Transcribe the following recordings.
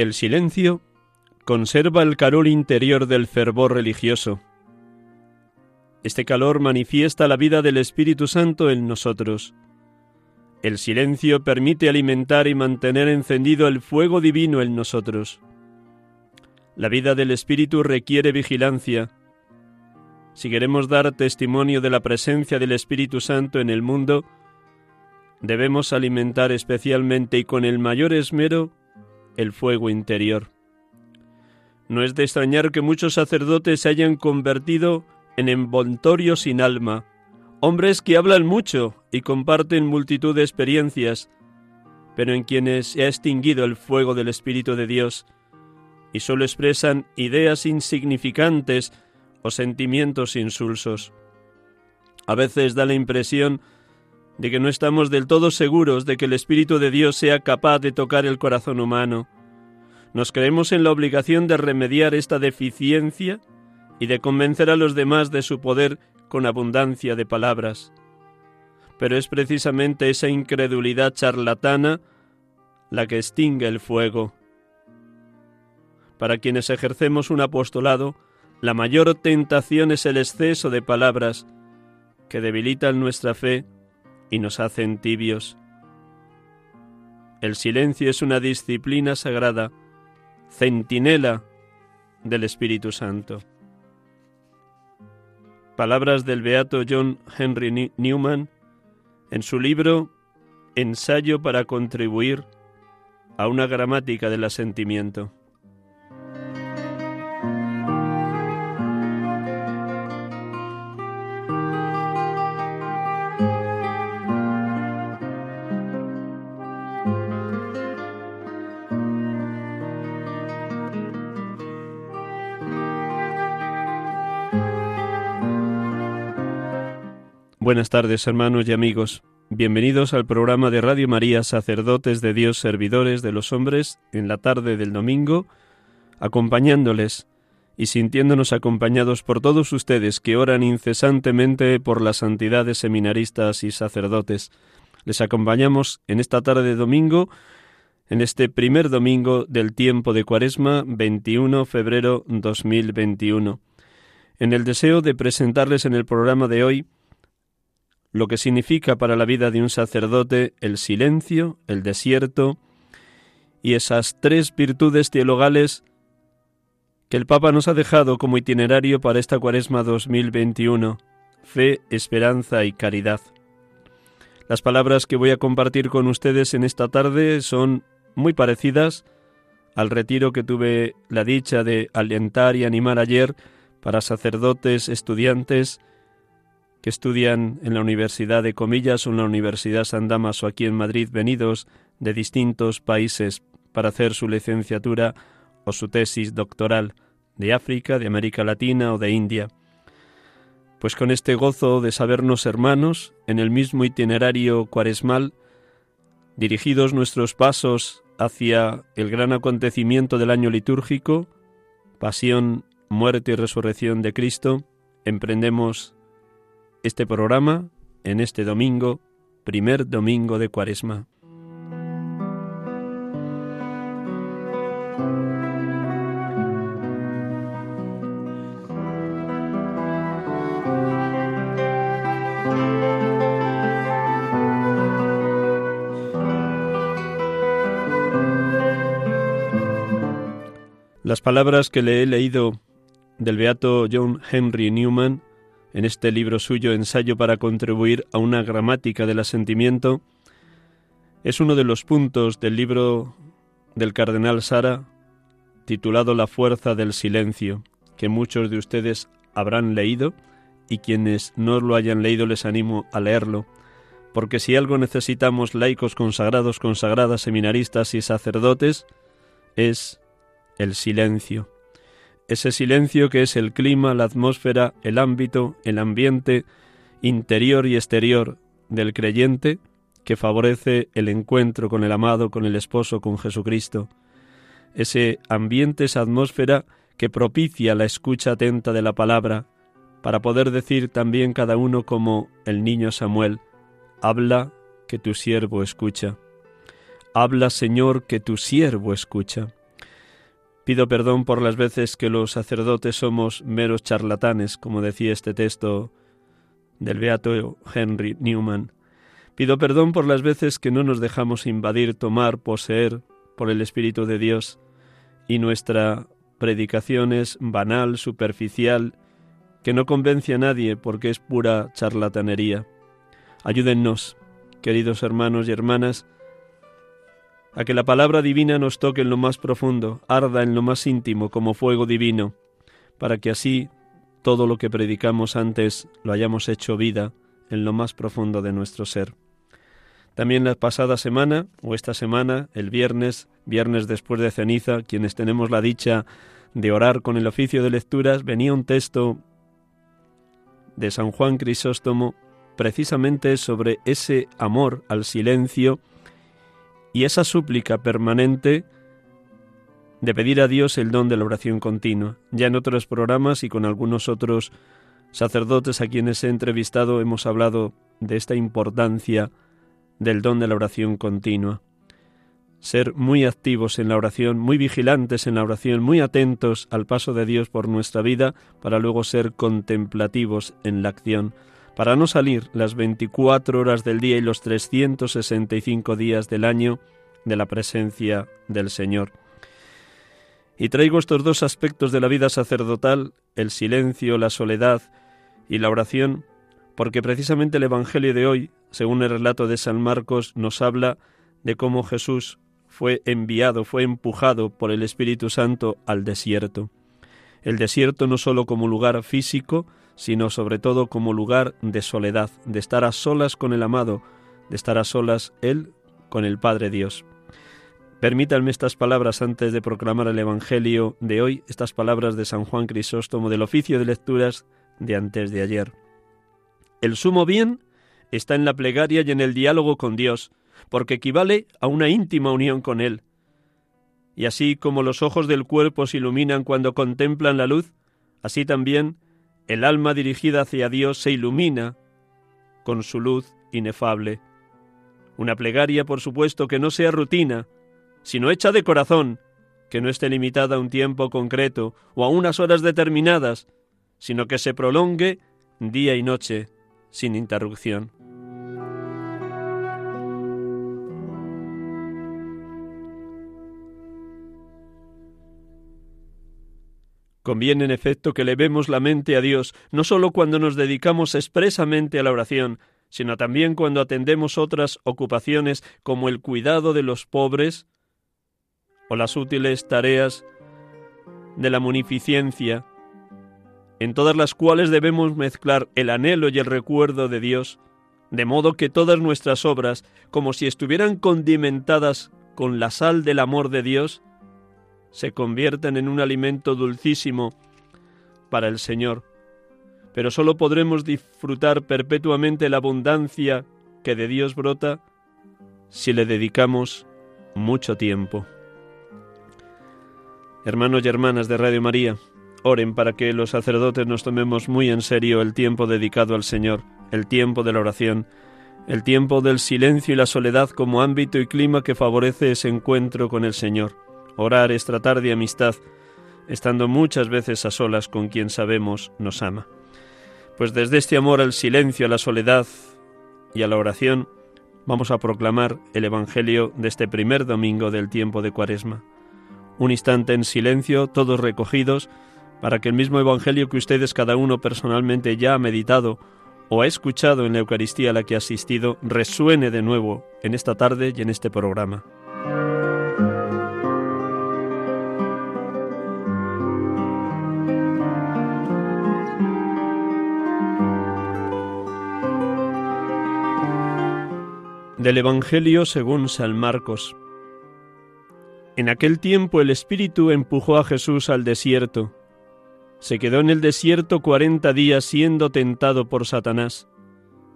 El silencio conserva el calor interior del fervor religioso. Este calor manifiesta la vida del Espíritu Santo en nosotros. El silencio permite alimentar y mantener encendido el fuego divino en nosotros. La vida del Espíritu requiere vigilancia. Si queremos dar testimonio de la presencia del Espíritu Santo en el mundo, debemos alimentar especialmente y con el mayor esmero el fuego interior. No es de extrañar que muchos sacerdotes se hayan convertido en envoltorios sin alma, hombres que hablan mucho y comparten multitud de experiencias, pero en quienes se ha extinguido el fuego del Espíritu de Dios y solo expresan ideas insignificantes o sentimientos insulsos. A veces da la impresión de que no estamos del todo seguros de que el Espíritu de Dios sea capaz de tocar el corazón humano. Nos creemos en la obligación de remediar esta deficiencia y de convencer a los demás de su poder con abundancia de palabras. Pero es precisamente esa incredulidad charlatana la que extingue el fuego. Para quienes ejercemos un apostolado, la mayor tentación es el exceso de palabras que debilitan nuestra fe y nos hacen tibios. El silencio es una disciplina sagrada, centinela del Espíritu Santo. Palabras del beato John Henry Newman en su libro Ensayo para contribuir a una gramática del asentimiento. Buenas tardes, hermanos y amigos. Bienvenidos al programa de Radio María, sacerdotes de Dios, servidores de los hombres, en la tarde del domingo, acompañándoles y sintiéndonos acompañados por todos ustedes que oran incesantemente por la santidad de seminaristas y sacerdotes. Les acompañamos en esta tarde de domingo, en este primer domingo del tiempo de Cuaresma, 21 febrero 2021, en el deseo de presentarles en el programa de hoy lo que significa para la vida de un sacerdote el silencio, el desierto y esas tres virtudes teologales que el Papa nos ha dejado como itinerario para esta Cuaresma 2021, fe, esperanza y caridad. Las palabras que voy a compartir con ustedes en esta tarde son muy parecidas al retiro que tuve la dicha de alentar y animar ayer para sacerdotes, estudiantes, que estudian en la Universidad de Comillas o en la Universidad San Damaso aquí en Madrid, venidos de distintos países para hacer su licenciatura o su tesis doctoral de África, de América Latina o de India. Pues con este gozo de sabernos hermanos en el mismo itinerario cuaresmal, dirigidos nuestros pasos hacia el gran acontecimiento del año litúrgico, pasión, muerte y resurrección de Cristo, emprendemos este programa en este domingo, primer domingo de Cuaresma. Las palabras que le he leído del beato John Henry Newman en este libro suyo Ensayo para contribuir a una gramática del asentimiento es uno de los puntos del libro del cardenal Sara titulado La fuerza del silencio, que muchos de ustedes habrán leído y quienes no lo hayan leído les animo a leerlo, porque si algo necesitamos laicos consagrados, consagradas, seminaristas y sacerdotes, es el silencio. Ese silencio que es el clima, la atmósfera, el ámbito, el ambiente interior y exterior del creyente que favorece el encuentro con el amado, con el esposo, con Jesucristo. Ese ambiente, esa atmósfera que propicia la escucha atenta de la palabra, para poder decir también cada uno como el niño Samuel, habla que tu siervo escucha. Habla, Señor, que tu siervo escucha. Pido perdón por las veces que los sacerdotes somos meros charlatanes, como decía este texto del beato Henry Newman. Pido perdón por las veces que no nos dejamos invadir, tomar, poseer por el Espíritu de Dios y nuestra predicación es banal, superficial, que no convence a nadie porque es pura charlatanería. Ayúdennos, queridos hermanos y hermanas, a que la palabra divina nos toque en lo más profundo, arda en lo más íntimo como fuego divino, para que así todo lo que predicamos antes lo hayamos hecho vida en lo más profundo de nuestro ser. También la pasada semana, o esta semana, el viernes, viernes después de ceniza, quienes tenemos la dicha de orar con el oficio de lecturas, venía un texto de San Juan Crisóstomo precisamente sobre ese amor al silencio y esa súplica permanente de pedir a Dios el don de la oración continua. Ya en otros programas y con algunos otros sacerdotes a quienes he entrevistado hemos hablado de esta importancia del don de la oración continua. Ser muy activos en la oración, muy vigilantes en la oración, muy atentos al paso de Dios por nuestra vida, para luego ser contemplativos en la acción para no salir las 24 horas del día y los 365 días del año de la presencia del Señor. Y traigo estos dos aspectos de la vida sacerdotal, el silencio, la soledad y la oración, porque precisamente el Evangelio de hoy, según el relato de San Marcos, nos habla de cómo Jesús fue enviado, fue empujado por el Espíritu Santo al desierto. El desierto no sólo como lugar físico, sino sobre todo como lugar de soledad, de estar a solas con el amado, de estar a solas Él con el Padre Dios. Permítanme estas palabras antes de proclamar el Evangelio de hoy, estas palabras de San Juan Crisóstomo del oficio de lecturas de antes de ayer. El sumo bien está en la plegaria y en el diálogo con Dios, porque equivale a una íntima unión con Él. Y así como los ojos del cuerpo se iluminan cuando contemplan la luz, así también el alma dirigida hacia Dios se ilumina con su luz inefable. Una plegaria, por supuesto, que no sea rutina, sino hecha de corazón, que no esté limitada a un tiempo concreto o a unas horas determinadas, sino que se prolongue día y noche sin interrupción. Conviene en efecto que levemos la mente a Dios, no sólo cuando nos dedicamos expresamente a la oración, sino también cuando atendemos otras ocupaciones como el cuidado de los pobres o las útiles tareas de la munificencia, en todas las cuales debemos mezclar el anhelo y el recuerdo de Dios, de modo que todas nuestras obras, como si estuvieran condimentadas con la sal del amor de Dios, se conviertan en un alimento dulcísimo para el Señor, pero sólo podremos disfrutar perpetuamente la abundancia que de Dios brota si le dedicamos mucho tiempo. Hermanos y hermanas de Radio María, oren para que los sacerdotes nos tomemos muy en serio el tiempo dedicado al Señor, el tiempo de la oración, el tiempo del silencio y la soledad como ámbito y clima que favorece ese encuentro con el Señor. Orar es tratar de amistad, estando muchas veces a solas con quien sabemos nos ama. Pues desde este amor al silencio, a la soledad y a la oración, vamos a proclamar el Evangelio de este primer domingo del tiempo de Cuaresma un instante en silencio, todos recogidos, para que el mismo Evangelio que ustedes cada uno personalmente ya ha meditado o ha escuchado en la Eucaristía a la que ha asistido resuene de nuevo en esta tarde y en este programa. Del Evangelio según San Marcos. En aquel tiempo el Espíritu empujó a Jesús al desierto. Se quedó en el desierto cuarenta días siendo tentado por Satanás.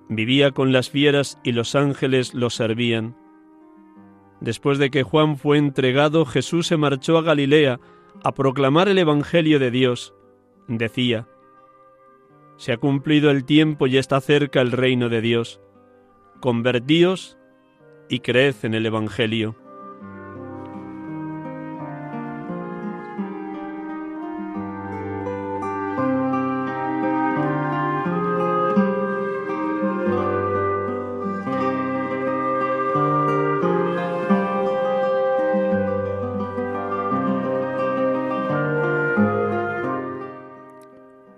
Vivía con las fieras y los ángeles lo servían. Después de que Juan fue entregado, Jesús se marchó a Galilea a proclamar el Evangelio de Dios. Decía, Se ha cumplido el tiempo y está cerca el reino de Dios. Convertíos y creed en el Evangelio.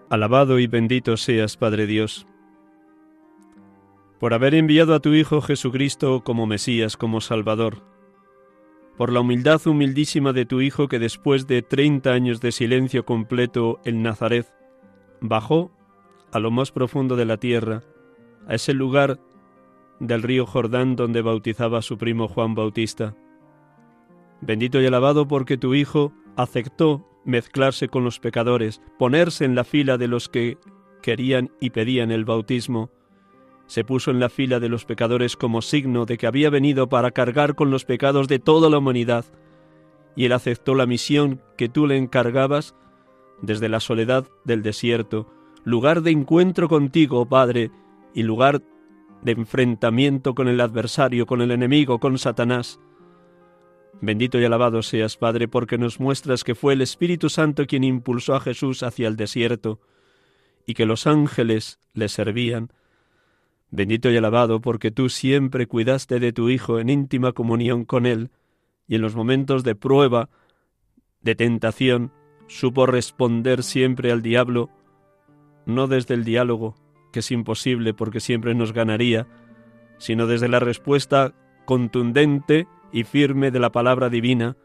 Alabado y bendito seas, Padre Dios, por haber enviado a tu Hijo Jesucristo como Mesías, como Salvador, por la humildad humildísima de tu Hijo que después de treinta años de silencio completo en Nazaret, bajó a lo más profundo de la tierra, a ese lugar del río Jordán donde bautizaba a su primo Juan Bautista. Bendito y alabado porque tu Hijo aceptó mezclarse con los pecadores, ponerse en la fila de los que querían y pedían el bautismo. Se puso en la fila de los pecadores como signo de que había venido para cargar con los pecados de toda la humanidad, y él aceptó la misión que tú le encargabas desde la soledad del desierto, lugar de encuentro contigo, Padre, y lugar de enfrentamiento con el adversario, con el enemigo, con Satanás. Bendito y alabado seas, Padre, porque nos muestras que fue el Espíritu Santo quien impulsó a Jesús hacia el desierto y que los ángeles le servían. Bendito y alabado porque tú siempre cuidaste de tu Hijo en íntima comunión con Él y en los momentos de prueba, de tentación, supo responder siempre al diablo, no desde el diálogo, que es imposible porque siempre nos ganaría, sino desde la respuesta contundente y firme de la palabra divina,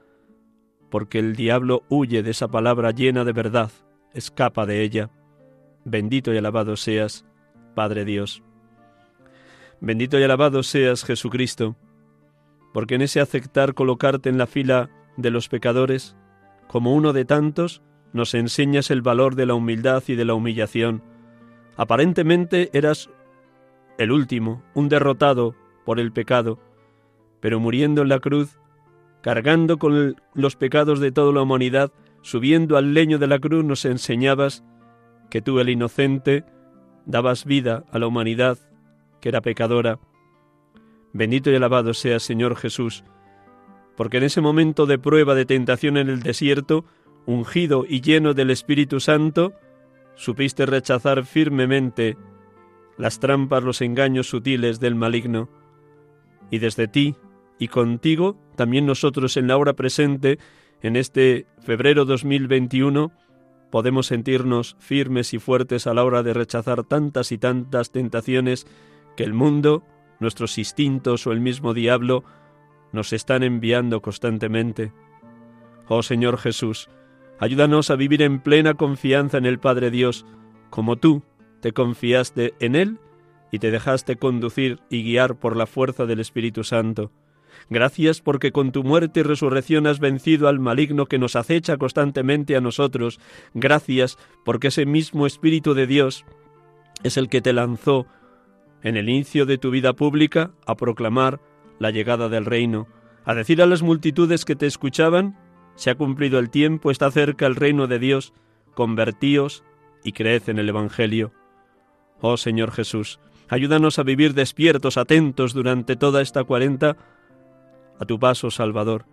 porque el diablo huye de esa palabra llena de verdad, escapa de ella. Bendito y alabado seas, Padre Dios. Bendito y alabado seas, Jesucristo, porque en ese aceptar colocarte en la fila de los pecadores, como uno de tantos, nos enseñas el valor de la humildad y de la humillación. Aparentemente eras el último, un derrotado por el pecado, pero muriendo en la cruz, cargando con los pecados de toda la humanidad, subiendo al leño de la cruz, nos enseñabas que tú, el inocente, dabas vida a la humanidad que era pecadora. Bendito y alabado sea Señor Jesús, porque en ese momento de prueba de tentación en el desierto, ungido y lleno del Espíritu Santo, supiste rechazar firmemente las trampas, los engaños sutiles del maligno, y desde ti, y contigo, también nosotros en la hora presente, en este febrero 2021, podemos sentirnos firmes y fuertes a la hora de rechazar tantas y tantas tentaciones que el mundo, nuestros instintos o el mismo diablo nos están enviando constantemente. Oh Señor Jesús, ayúdanos a vivir en plena confianza en el Padre Dios, como tú te confiaste en Él y te dejaste conducir y guiar por la fuerza del Espíritu Santo. Gracias porque con tu muerte y resurrección has vencido al maligno que nos acecha constantemente a nosotros. Gracias porque ese mismo Espíritu de Dios es el que te lanzó en el inicio de tu vida pública a proclamar la llegada del reino, a decir a las multitudes que te escuchaban se ha cumplido el tiempo, está cerca el reino de Dios, convertíos y creed en el Evangelio. Oh Señor Jesús, ayúdanos a vivir despiertos, atentos durante toda esta cuarenta a tu paso, Salvador,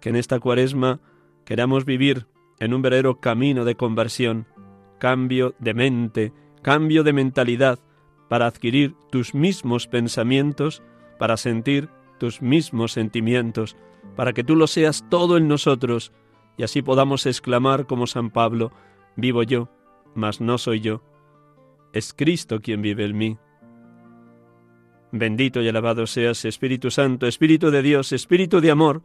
que en esta cuaresma queramos vivir en un verdadero camino de conversión, cambio de mente, cambio de mentalidad, para adquirir tus mismos pensamientos, para sentir tus mismos sentimientos, para que tú lo seas todo en nosotros, y así podamos exclamar como San Pablo, vivo yo, mas no soy yo, es Cristo quien vive en mí. Bendito y alabado seas, Espíritu Santo, Espíritu de Dios, Espíritu de amor,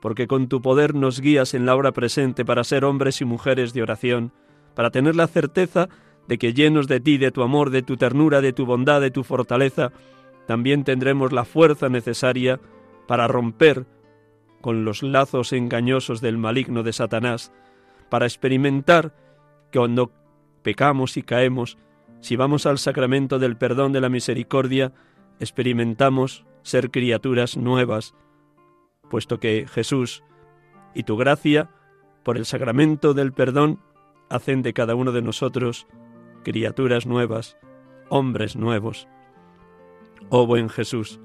porque con tu poder nos guías en la hora presente para ser hombres y mujeres de oración, para tener la certeza de que llenos de ti, de tu amor, de tu ternura, de tu bondad, de tu fortaleza, también tendremos la fuerza necesaria para romper con los lazos engañosos del maligno de Satanás, para experimentar que cuando pecamos y caemos, si vamos al sacramento del perdón de la misericordia, experimentamos ser criaturas nuevas, puesto que Jesús y tu gracia, por el sacramento del perdón, hacen de cada uno de nosotros criaturas nuevas, hombres nuevos. Oh buen Jesús,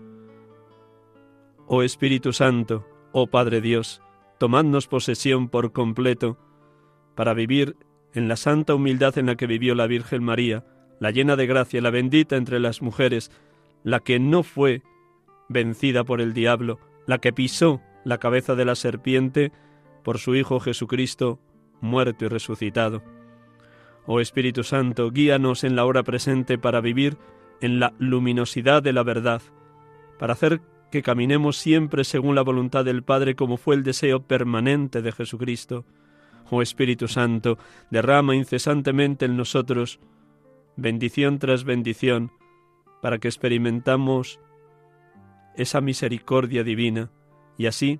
oh Espíritu Santo, oh Padre Dios, tomadnos posesión por completo para vivir en la santa humildad en la que vivió la Virgen María, la llena de gracia, la bendita entre las mujeres, la que no fue vencida por el diablo, la que pisó la cabeza de la serpiente por su Hijo Jesucristo, muerto y resucitado. Oh Espíritu Santo, guíanos en la hora presente para vivir en la luminosidad de la verdad, para hacer que caminemos siempre según la voluntad del Padre como fue el deseo permanente de Jesucristo. Oh Espíritu Santo, derrama incesantemente en nosotros bendición tras bendición, para que experimentamos esa misericordia divina y así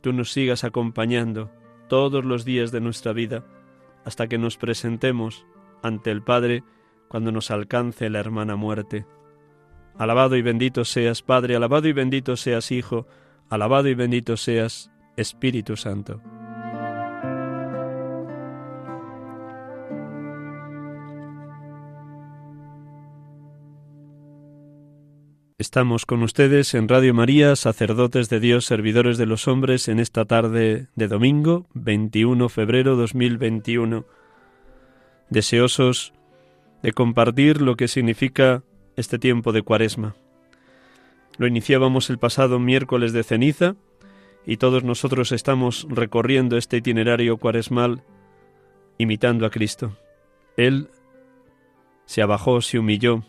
tú nos sigas acompañando todos los días de nuestra vida hasta que nos presentemos ante el Padre cuando nos alcance la hermana muerte. Alabado y bendito seas, Padre, alabado y bendito seas, Hijo, alabado y bendito seas, Espíritu Santo. Estamos con ustedes en Radio María, sacerdotes de Dios, servidores de los hombres, en esta tarde de domingo, 21 de febrero 2021, deseosos de compartir lo que significa este tiempo de Cuaresma. Lo iniciábamos el pasado miércoles de ceniza y todos nosotros estamos recorriendo este itinerario cuaresmal imitando a Cristo. Él se abajó, se humilló,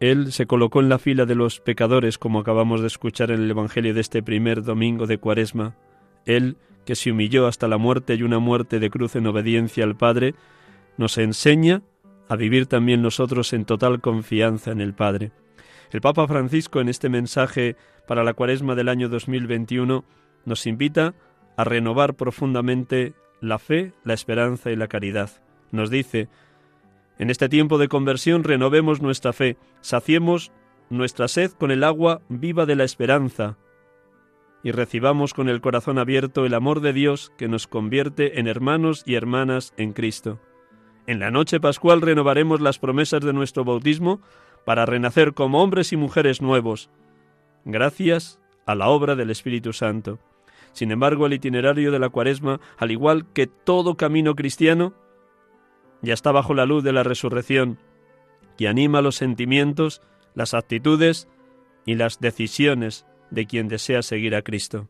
él se colocó en la fila de los pecadores, como acabamos de escuchar en el Evangelio de este primer domingo de Cuaresma. Él, que se humilló hasta la muerte y una muerte de cruz en obediencia al Padre, nos enseña a vivir también nosotros en total confianza en el Padre. El Papa Francisco en este mensaje para la Cuaresma del año 2021 nos invita a renovar profundamente la fe, la esperanza y la caridad. Nos dice, en este tiempo de conversión renovemos nuestra fe, saciemos nuestra sed con el agua viva de la esperanza y recibamos con el corazón abierto el amor de Dios que nos convierte en hermanos y hermanas en Cristo. En la noche pascual renovaremos las promesas de nuestro bautismo para renacer como hombres y mujeres nuevos, gracias a la obra del Espíritu Santo. Sin embargo, el itinerario de la cuaresma, al igual que todo camino cristiano, ya está bajo la luz de la resurrección, que anima los sentimientos, las actitudes y las decisiones de quien desea seguir a Cristo.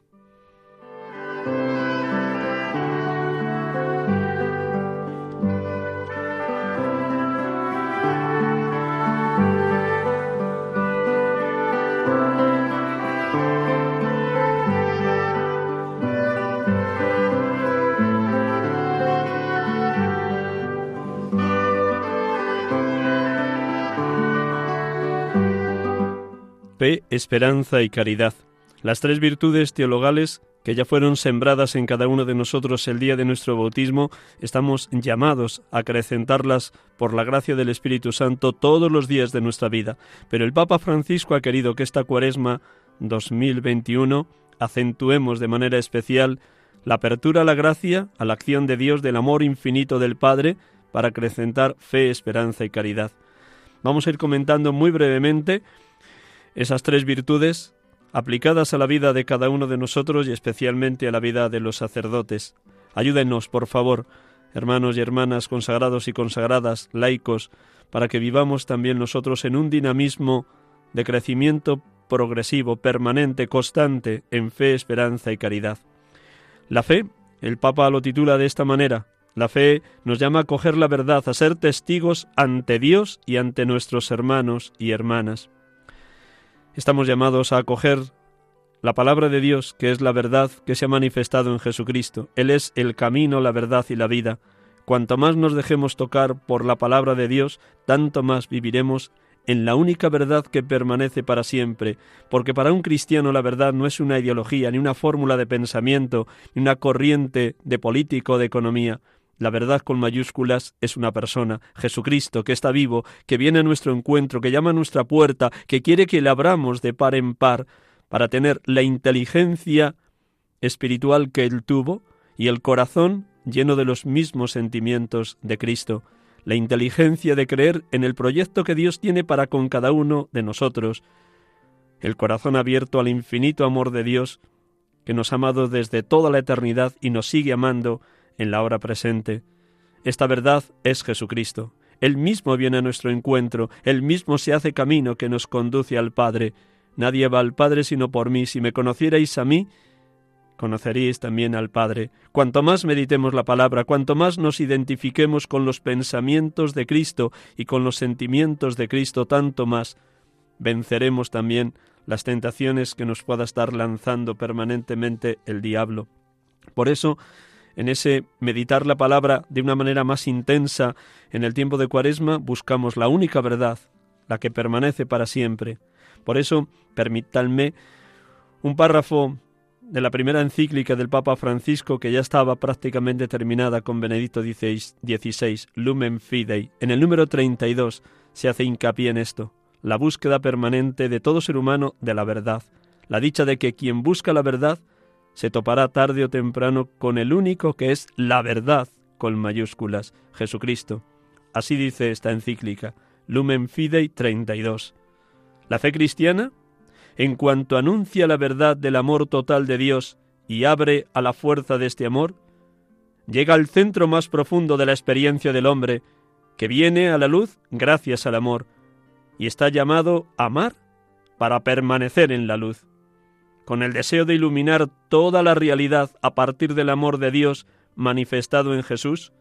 Fe, esperanza y caridad, las tres virtudes teologales que ya fueron sembradas en cada uno de nosotros el día de nuestro bautismo, estamos llamados a acrecentarlas por la gracia del Espíritu Santo todos los días de nuestra vida. Pero el Papa Francisco ha querido que esta cuaresma 2021 acentuemos de manera especial la apertura a la gracia, a la acción de Dios del amor infinito del Padre para acrecentar fe, esperanza y caridad. Vamos a ir comentando muy brevemente esas tres virtudes aplicadas a la vida de cada uno de nosotros y especialmente a la vida de los sacerdotes. Ayúdenos, por favor, hermanos y hermanas consagrados y consagradas, laicos, para que vivamos también nosotros en un dinamismo de crecimiento progresivo, permanente, constante, en fe, esperanza y caridad. La fe, el Papa lo titula de esta manera, la fe nos llama a coger la verdad, a ser testigos ante Dios y ante nuestros hermanos y hermanas. Estamos llamados a acoger la palabra de Dios, que es la verdad que se ha manifestado en Jesucristo. Él es el camino, la verdad y la vida. Cuanto más nos dejemos tocar por la palabra de Dios, tanto más viviremos en la única verdad que permanece para siempre, porque para un cristiano la verdad no es una ideología, ni una fórmula de pensamiento, ni una corriente de político o de economía. La verdad con mayúsculas es una persona, Jesucristo, que está vivo, que viene a nuestro encuentro, que llama a nuestra puerta, que quiere que le abramos de par en par, para tener la inteligencia espiritual que él tuvo y el corazón lleno de los mismos sentimientos de Cristo. La inteligencia de creer en el proyecto que Dios tiene para con cada uno de nosotros, el corazón abierto al infinito amor de Dios, que nos ha amado desde toda la eternidad y nos sigue amando en la hora presente. Esta verdad es Jesucristo. Él mismo viene a nuestro encuentro, Él mismo se hace camino que nos conduce al Padre. Nadie va al Padre sino por mí. Si me conocierais a mí, conoceréis también al Padre. Cuanto más meditemos la palabra, cuanto más nos identifiquemos con los pensamientos de Cristo y con los sentimientos de Cristo, tanto más venceremos también las tentaciones que nos pueda estar lanzando permanentemente el diablo. Por eso, en ese meditar la palabra de una manera más intensa en el tiempo de Cuaresma, buscamos la única verdad, la que permanece para siempre. Por eso, permítanme un párrafo de la primera encíclica del Papa Francisco que ya estaba prácticamente terminada con Benedicto XVI, Lumen Fidei. En el número 32 se hace hincapié en esto, la búsqueda permanente de todo ser humano de la verdad, la dicha de que quien busca la verdad se topará tarde o temprano con el único que es la verdad con mayúsculas, Jesucristo. Así dice esta encíclica, Lumen Fidei 32. La fe cristiana en cuanto anuncia la verdad del amor total de Dios y abre a la fuerza de este amor, llega al centro más profundo de la experiencia del hombre, que viene a la luz gracias al amor, y está llamado a amar para permanecer en la luz. Con el deseo de iluminar toda la realidad a partir del amor de Dios manifestado en Jesús,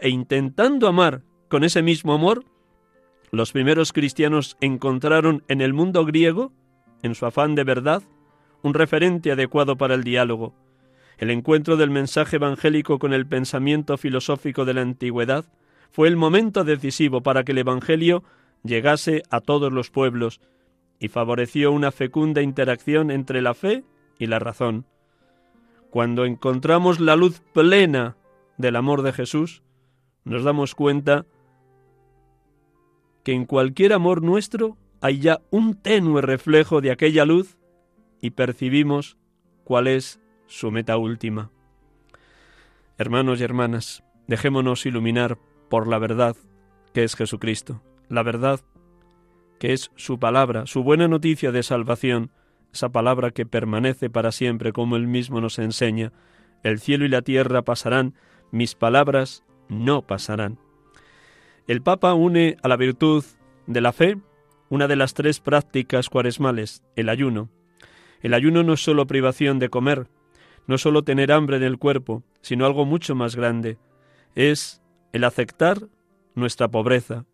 e intentando amar con ese mismo amor, los primeros cristianos encontraron en el mundo griego en su afán de verdad, un referente adecuado para el diálogo. El encuentro del mensaje evangélico con el pensamiento filosófico de la antigüedad fue el momento decisivo para que el Evangelio llegase a todos los pueblos y favoreció una fecunda interacción entre la fe y la razón. Cuando encontramos la luz plena del amor de Jesús, nos damos cuenta que en cualquier amor nuestro hay ya un tenue reflejo de aquella luz y percibimos cuál es su meta última. Hermanos y hermanas, dejémonos iluminar por la verdad que es Jesucristo, la verdad que es su palabra, su buena noticia de salvación, esa palabra que permanece para siempre como él mismo nos enseña. El cielo y la tierra pasarán, mis palabras no pasarán. El Papa une a la virtud de la fe una de las tres prácticas cuaresmales, el ayuno. El ayuno no es solo privación de comer, no solo tener hambre en el cuerpo, sino algo mucho más grande. Es el aceptar nuestra pobreza,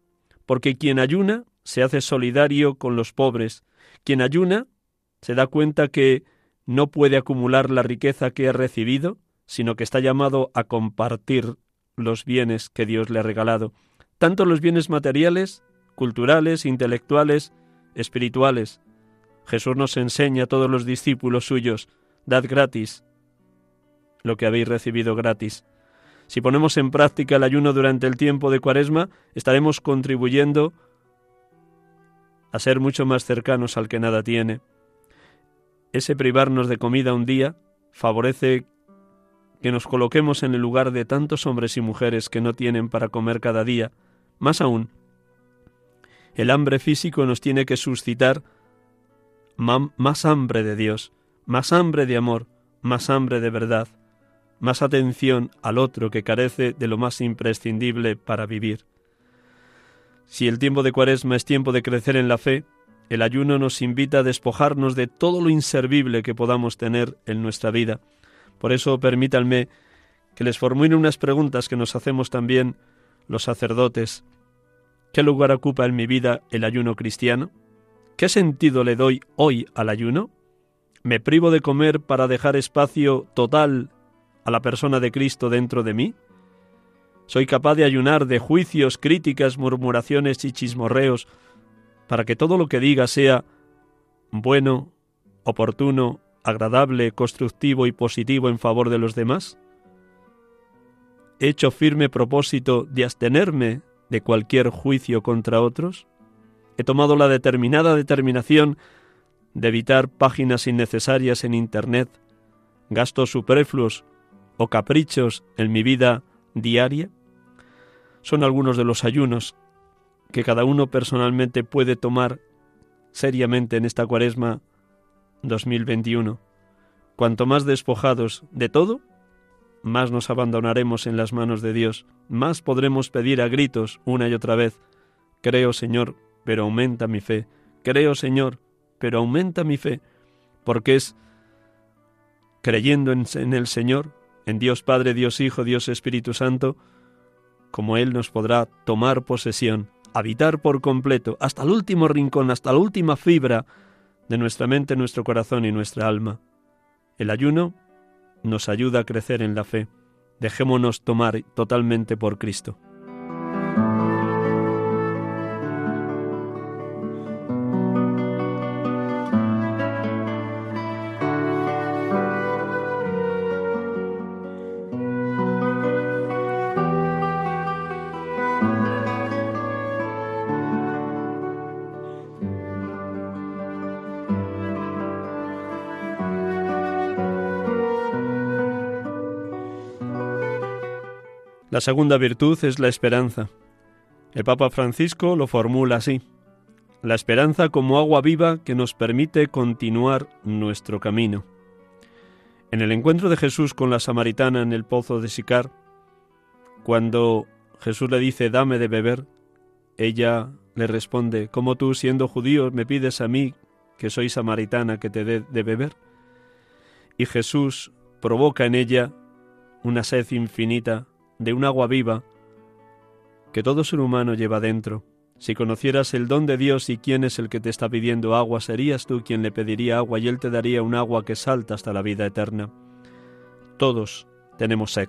porque quien ayuna se hace solidario con los pobres. Quien ayuna se da cuenta que no puede acumular la riqueza que ha recibido, sino que está llamado a compartir los bienes que Dios le ha regalado, tanto los bienes materiales culturales, intelectuales, espirituales. Jesús nos enseña a todos los discípulos suyos, dad gratis lo que habéis recibido gratis. Si ponemos en práctica el ayuno durante el tiempo de Cuaresma, estaremos contribuyendo a ser mucho más cercanos al que nada tiene. Ese privarnos de comida un día favorece que nos coloquemos en el lugar de tantos hombres y mujeres que no tienen para comer cada día. Más aún, el hambre físico nos tiene que suscitar más hambre de Dios, más hambre de amor, más hambre de verdad, más atención al otro que carece de lo más imprescindible para vivir. Si el tiempo de Cuaresma es tiempo de crecer en la fe, el ayuno nos invita a despojarnos de todo lo inservible que podamos tener en nuestra vida. Por eso permítanme que les formule unas preguntas que nos hacemos también los sacerdotes. ¿Qué lugar ocupa en mi vida el ayuno cristiano? ¿Qué sentido le doy hoy al ayuno? ¿Me privo de comer para dejar espacio total a la persona de Cristo dentro de mí? ¿Soy capaz de ayunar de juicios, críticas, murmuraciones y chismorreos para que todo lo que diga sea bueno, oportuno, agradable, constructivo y positivo en favor de los demás? ¿He hecho firme propósito de abstenerme de cualquier juicio contra otros? ¿He tomado la determinada determinación de evitar páginas innecesarias en Internet, gastos superfluos o caprichos en mi vida diaria? Son algunos de los ayunos que cada uno personalmente puede tomar seriamente en esta cuaresma 2021. Cuanto más despojados de todo, más nos abandonaremos en las manos de Dios, más podremos pedir a gritos una y otra vez, creo Señor, pero aumenta mi fe, creo Señor, pero aumenta mi fe, porque es creyendo en, el Señor, en Dios Padre, Dios Hijo, Dios Espíritu Santo, como Él nos podrá tomar posesión habitar por completo, hasta el último rincón, hasta la última fibra de nuestra mente, nuestro corazón y nuestra alma. El ayuno nos ayuda a crecer en la fe. Dejémonos tomar totalmente por Cristo. La segunda virtud es la esperanza. El Papa Francisco lo formula así. La esperanza como agua viva que nos permite continuar nuestro camino. En el encuentro de Jesús con la samaritana en el pozo de Sicar, cuando Jesús le dice dame de beber, ella le responde, ¿cómo tú siendo judío me pides a mí, que soy samaritana, que te dé de beber? Y Jesús provoca en ella una sed infinita de un agua viva que todo ser humano lleva dentro. Si conocieras el don de Dios y quién es el que te está pidiendo agua, serías tú quien le pediría agua y él te daría un agua que salta hasta la vida eterna. Todos tenemos sed.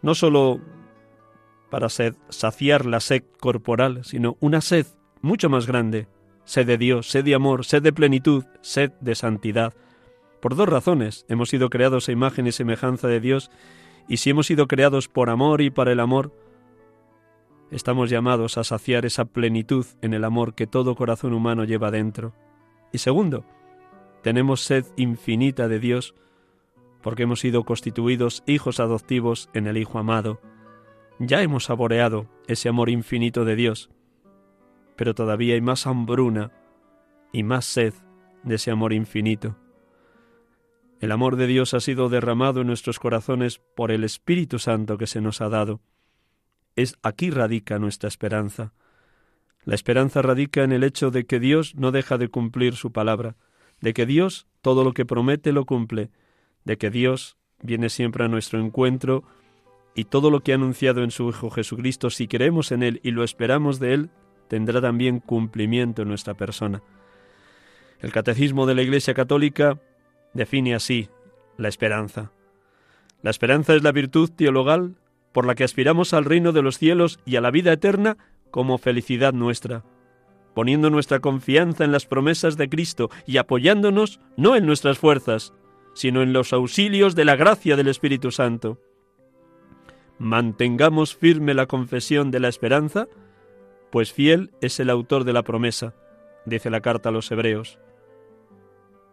No solo para sed, saciar la sed corporal, sino una sed mucho más grande, sed de Dios, sed de amor, sed de plenitud, sed de santidad. Por dos razones hemos sido creados a imagen y semejanza de Dios y si hemos sido creados por amor y para el amor, estamos llamados a saciar esa plenitud en el amor que todo corazón humano lleva dentro. Y segundo, tenemos sed infinita de Dios porque hemos sido constituidos hijos adoptivos en el Hijo amado. Ya hemos saboreado ese amor infinito de Dios, pero todavía hay más hambruna y más sed de ese amor infinito. El amor de Dios ha sido derramado en nuestros corazones por el Espíritu Santo que se nos ha dado. Es aquí radica nuestra esperanza. La esperanza radica en el hecho de que Dios no deja de cumplir su palabra, de que Dios todo lo que promete lo cumple, de que Dios viene siempre a nuestro encuentro y todo lo que ha anunciado en su Hijo Jesucristo, si creemos en Él y lo esperamos de Él, tendrá también cumplimiento en nuestra persona. El Catecismo de la Iglesia Católica define así la esperanza. La esperanza es la virtud teologal por la que aspiramos al reino de los cielos y a la vida eterna como felicidad nuestra, poniendo nuestra confianza en las promesas de Cristo y apoyándonos no en nuestras fuerzas, sino en los auxilios de la gracia del Espíritu Santo. Mantengamos firme la confesión de la esperanza, pues fiel es el autor de la promesa, dice la carta a los Hebreos.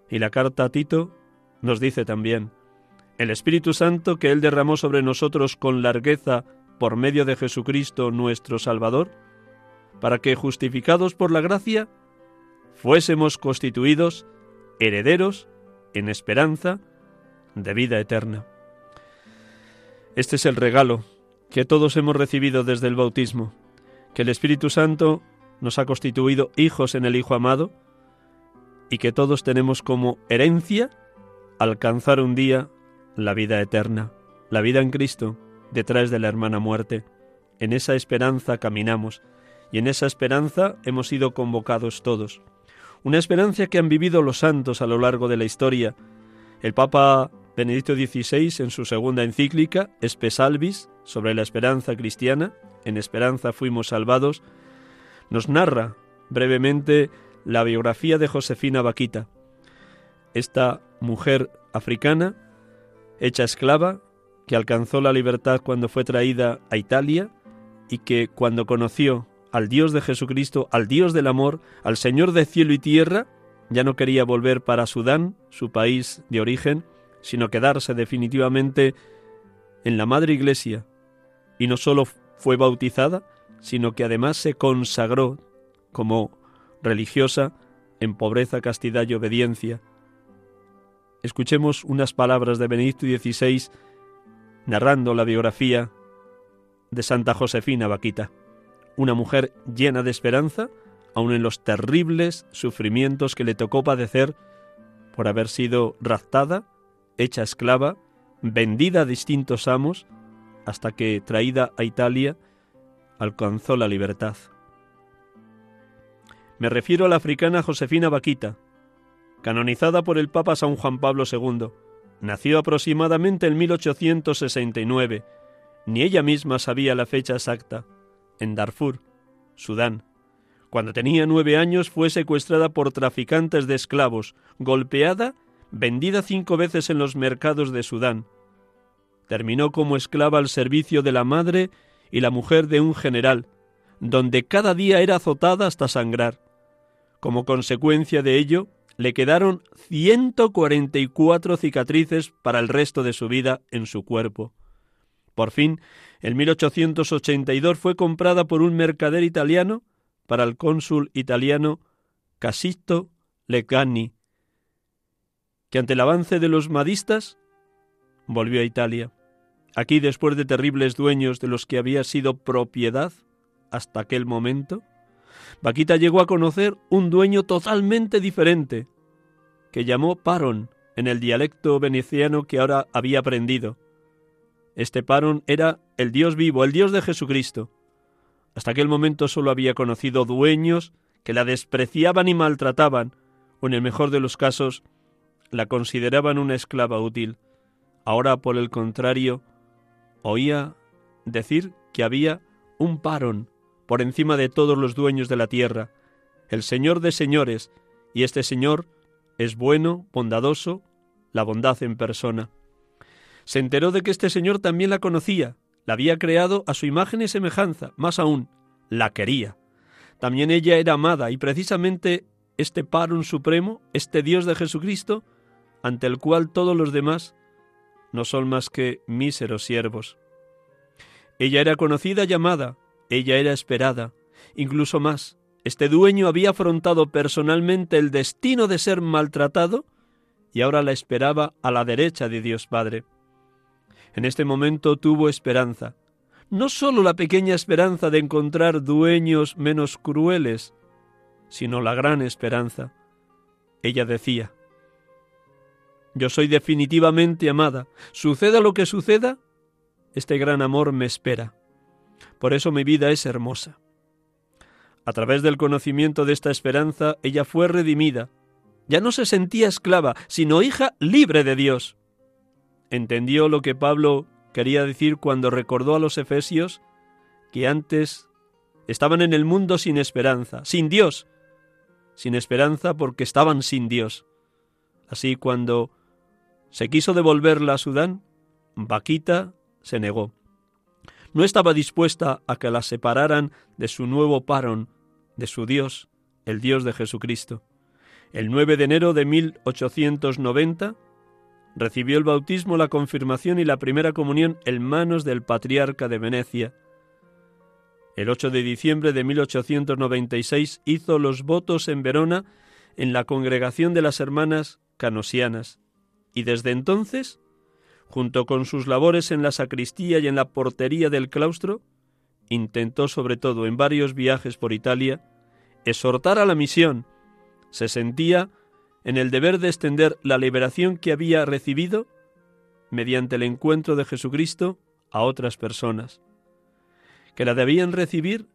Y la carta a Tito nos dice también, El Espíritu Santo que Él derramó sobre nosotros con largueza por medio de Jesucristo nuestro Salvador, para que, justificados por la gracia, fuésemos constituidos herederos en esperanza de vida eterna. Este es el regalo que todos hemos recibido desde el bautismo, que el Espíritu Santo nos ha constituido hijos en el Hijo amado y que todos tenemos como herencia alcanzar un día la vida eterna, la vida en Cristo, detrás de la hermana muerte. En esa esperanza caminamos y en esa esperanza hemos sido convocados todos. Una esperanza que han vivido los santos a lo largo de la historia. El Papa Benedicto XVI, en su segunda encíclica, Espesalvis, sobre la esperanza cristiana, en esperanza fuimos salvados, nos narra brevemente la biografía de Josefina Vaquita, esta mujer africana, hecha esclava, que alcanzó la libertad cuando fue traída a Italia y que cuando conoció al Dios de Jesucristo, al Dios del amor, al Señor de cielo y tierra, ya no quería volver para Sudán, su país de origen, sino quedarse definitivamente en la Madre Iglesia. Y no sólo fue bautizada, sino que además se consagró como religiosa en pobreza, castidad y obediencia. Escuchemos unas palabras de Benedicto XVI narrando la biografía de Santa Josefina Vaquita, una mujer llena de esperanza, aun en los terribles sufrimientos que le tocó padecer por haber sido raptada hecha esclava, vendida a distintos amos, hasta que, traída a Italia, alcanzó la libertad. Me refiero a la africana Josefina Vaquita, canonizada por el Papa San Juan Pablo II. Nació aproximadamente en 1869. Ni ella misma sabía la fecha exacta. En Darfur, Sudán. Cuando tenía nueve años fue secuestrada por traficantes de esclavos, golpeada vendida cinco veces en los mercados de Sudán. Terminó como esclava al servicio de la madre y la mujer de un general, donde cada día era azotada hasta sangrar. Como consecuencia de ello, le quedaron 144 cicatrices para el resto de su vida en su cuerpo. Por fin, en 1882 fue comprada por un mercader italiano para el cónsul italiano Casito Legani, que ante el avance de los madistas volvió a Italia. Aquí, después de terribles dueños de los que había sido propiedad hasta aquel momento, Vaquita llegó a conocer un dueño totalmente diferente, que llamó Paron en el dialecto veneciano que ahora había aprendido. Este Paron era el Dios vivo, el Dios de Jesucristo. Hasta aquel momento solo había conocido dueños que la despreciaban y maltrataban, o en el mejor de los casos, la consideraban una esclava útil. Ahora, por el contrario, oía decir que había un parón por encima de todos los dueños de la tierra, el Señor de señores, y este Señor es bueno, bondadoso, la bondad en persona. Se enteró de que este Señor también la conocía, la había creado a su imagen y semejanza, más aún, la quería. También ella era amada y precisamente este parón supremo, este Dios de Jesucristo, ante el cual todos los demás no son más que míseros siervos. Ella era conocida y amada, ella era esperada, incluso más. Este dueño había afrontado personalmente el destino de ser maltratado y ahora la esperaba a la derecha de Dios Padre. En este momento tuvo esperanza, no sólo la pequeña esperanza de encontrar dueños menos crueles, sino la gran esperanza. Ella decía, yo soy definitivamente amada. Suceda lo que suceda, este gran amor me espera. Por eso mi vida es hermosa. A través del conocimiento de esta esperanza, ella fue redimida. Ya no se sentía esclava, sino hija libre de Dios. Entendió lo que Pablo quería decir cuando recordó a los efesios que antes estaban en el mundo sin esperanza, sin Dios, sin esperanza porque estaban sin Dios. Así cuando se quiso devolverla a Sudán. Vaquita se negó. No estaba dispuesta a que la separaran de su nuevo parón, de su Dios, el Dios de Jesucristo. El 9 de enero de 1890, recibió el bautismo, la confirmación y la primera comunión en manos del patriarca de Venecia. El 8 de diciembre de 1896 hizo los votos en Verona en la congregación de las hermanas canosianas y desde entonces, junto con sus labores en la sacristía y en la portería del claustro, intentó sobre todo en varios viajes por Italia exhortar a la misión. Se sentía en el deber de extender la liberación que había recibido mediante el encuentro de Jesucristo a otras personas, que la debían recibir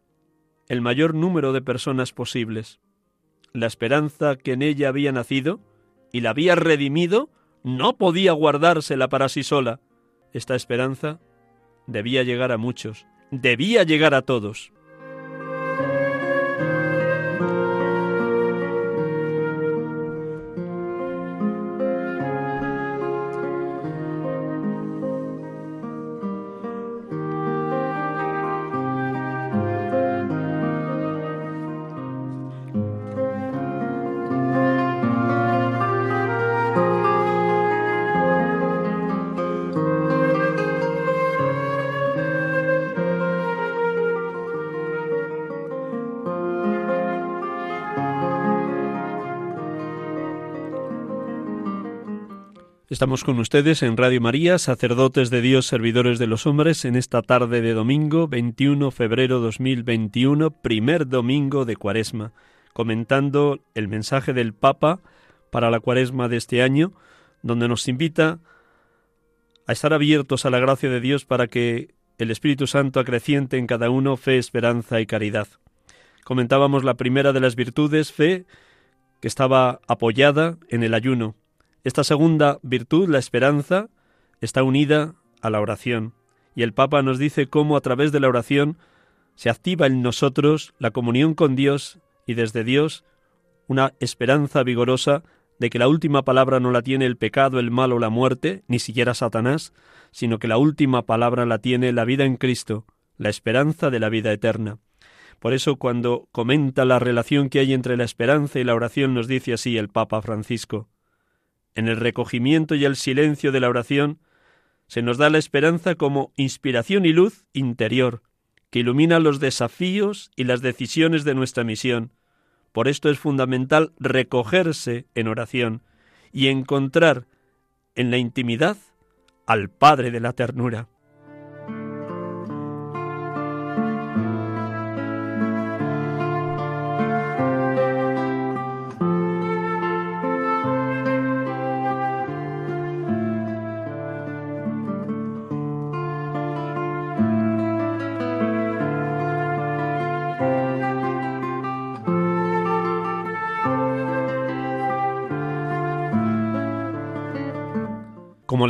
el mayor número de personas posibles. La esperanza que en ella había nacido y la había redimido no podía guardársela para sí sola. Esta esperanza debía llegar a muchos, debía llegar a todos. Estamos con ustedes en Radio María, sacerdotes de Dios, servidores de los hombres, en esta tarde de domingo 21 febrero 2021, primer domingo de Cuaresma, comentando el mensaje del Papa para la Cuaresma de este año, donde nos invita a estar abiertos a la gracia de Dios para que el Espíritu Santo acreciente en cada uno fe, esperanza y caridad. Comentábamos la primera de las virtudes, fe, que estaba apoyada en el ayuno, esta segunda virtud, la esperanza, está unida a la oración. Y el Papa nos dice cómo a través de la oración se activa en nosotros la comunión con Dios y desde Dios una esperanza vigorosa de que la última palabra no la tiene el pecado, el mal o la muerte, ni siquiera Satanás, sino que la última palabra la tiene la vida en Cristo, la esperanza de la vida eterna. Por eso cuando comenta la relación que hay entre la esperanza y la oración nos dice así el Papa Francisco en el recogimiento y el silencio de la oración, se nos da la esperanza como inspiración y luz interior, que ilumina los desafíos y las decisiones de nuestra misión. Por esto es fundamental recogerse en oración y encontrar en la intimidad al Padre de la ternura.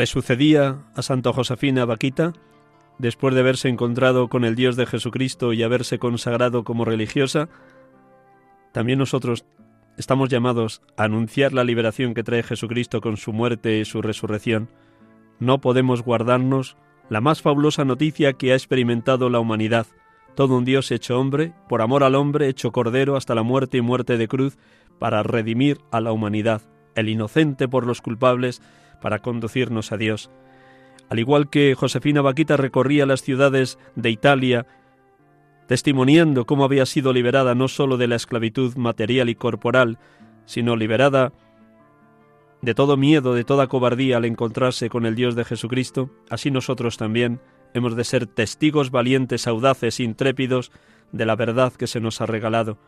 Sucedía a Santa Josefina Vaquita, después de haberse encontrado con el Dios de Jesucristo y haberse consagrado como religiosa, también nosotros estamos llamados a anunciar la liberación que trae Jesucristo con su muerte y su resurrección. No podemos guardarnos la más fabulosa noticia que ha experimentado la humanidad, todo un Dios hecho hombre, por amor al hombre, hecho cordero hasta la muerte y muerte de cruz, para redimir a la humanidad, el inocente por los culpables, para conducirnos a Dios. Al igual que Josefina Vaquita recorría las ciudades de Italia, testimoniando cómo había sido liberada no sólo de la esclavitud material y corporal, sino liberada de todo miedo, de toda cobardía al encontrarse con el Dios de Jesucristo, así nosotros también hemos de ser testigos valientes, audaces, intrépidos de la verdad que se nos ha regalado.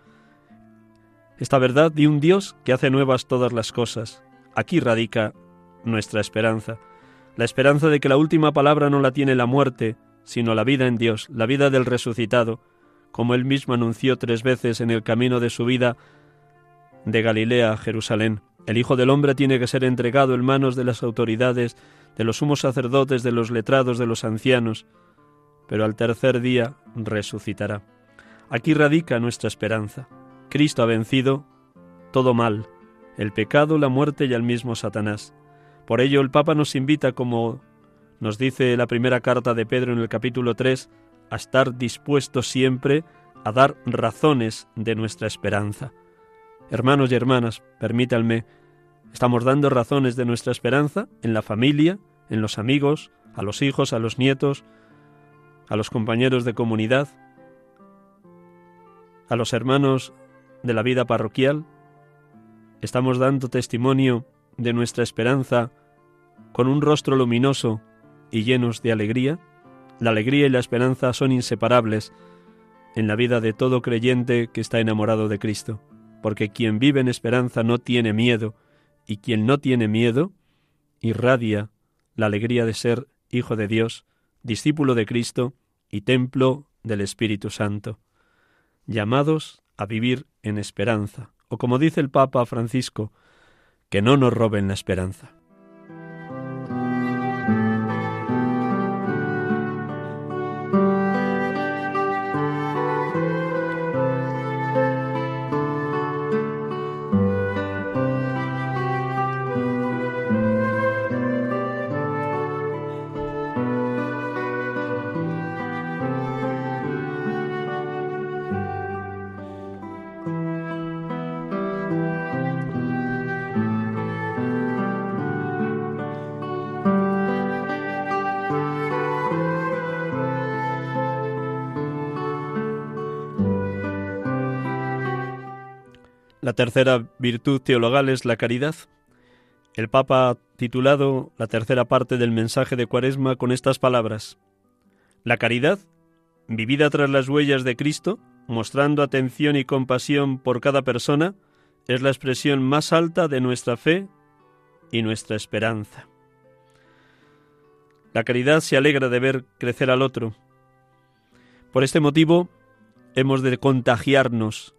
Esta verdad de un Dios que hace nuevas todas las cosas. Aquí radica nuestra esperanza, la esperanza de que la última palabra no la tiene la muerte, sino la vida en Dios, la vida del resucitado, como él mismo anunció tres veces en el camino de su vida de Galilea a Jerusalén. El Hijo del Hombre tiene que ser entregado en manos de las autoridades, de los sumos sacerdotes, de los letrados, de los ancianos, pero al tercer día resucitará. Aquí radica nuestra esperanza. Cristo ha vencido todo mal, el pecado, la muerte y al mismo Satanás. Por ello el Papa nos invita, como nos dice la primera carta de Pedro en el capítulo 3, a estar dispuestos siempre a dar razones de nuestra esperanza. Hermanos y hermanas, permítanme Estamos dando razones de nuestra esperanza en la familia, en los amigos, a los hijos, a los nietos, a los compañeros de comunidad, a los hermanos de la vida parroquial. Estamos dando testimonio de nuestra esperanza con un rostro luminoso y llenos de alegría. La alegría y la esperanza son inseparables en la vida de todo creyente que está enamorado de Cristo, porque quien vive en esperanza no tiene miedo, y quien no tiene miedo irradia la alegría de ser hijo de Dios, discípulo de Cristo y templo del Espíritu Santo, llamados a vivir en esperanza, o como dice el Papa Francisco, que no nos roben la esperanza. Tercera virtud teologal es la caridad. El Papa ha titulado la tercera parte del mensaje de Cuaresma con estas palabras. La caridad, vivida tras las huellas de Cristo, mostrando atención y compasión por cada persona, es la expresión más alta de nuestra fe y nuestra esperanza. La caridad se alegra de ver crecer al otro. Por este motivo, hemos de contagiarnos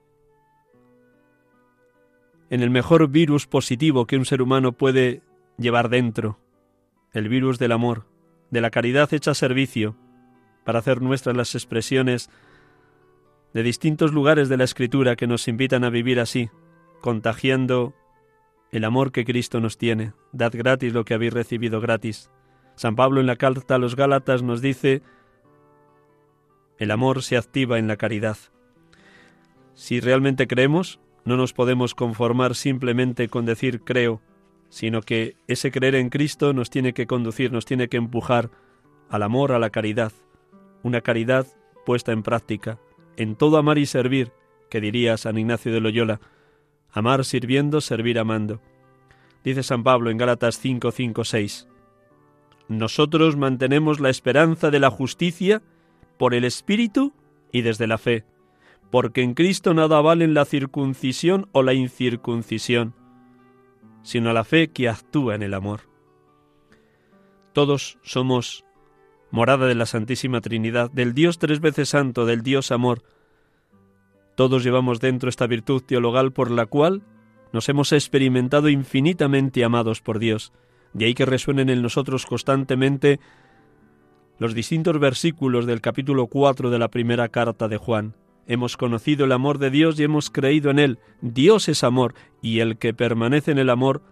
en el mejor virus positivo que un ser humano puede llevar dentro, el virus del amor, de la caridad hecha servicio, para hacer nuestras las expresiones de distintos lugares de la Escritura que nos invitan a vivir así, contagiando el amor que Cristo nos tiene. Dad gratis lo que habéis recibido gratis. San Pablo en la carta a los Gálatas nos dice, el amor se activa en la caridad. Si realmente creemos, no nos podemos conformar simplemente con decir creo, sino que ese creer en Cristo nos tiene que conducir, nos tiene que empujar al amor, a la caridad, una caridad puesta en práctica, en todo amar y servir, que diría San Ignacio de Loyola, amar sirviendo, servir amando. Dice San Pablo en Gálatas 5, 5, 6. Nosotros mantenemos la esperanza de la justicia por el Espíritu y desde la fe porque en Cristo nada valen la circuncisión o la incircuncisión, sino la fe que actúa en el amor. Todos somos morada de la Santísima Trinidad, del Dios tres veces santo, del Dios amor. Todos llevamos dentro esta virtud teologal por la cual nos hemos experimentado infinitamente amados por Dios. De ahí que resuenen en nosotros constantemente los distintos versículos del capítulo 4 de la primera carta de Juan. Hemos conocido el amor de Dios y hemos creído en Él. Dios es amor, y el que permanece en el amor,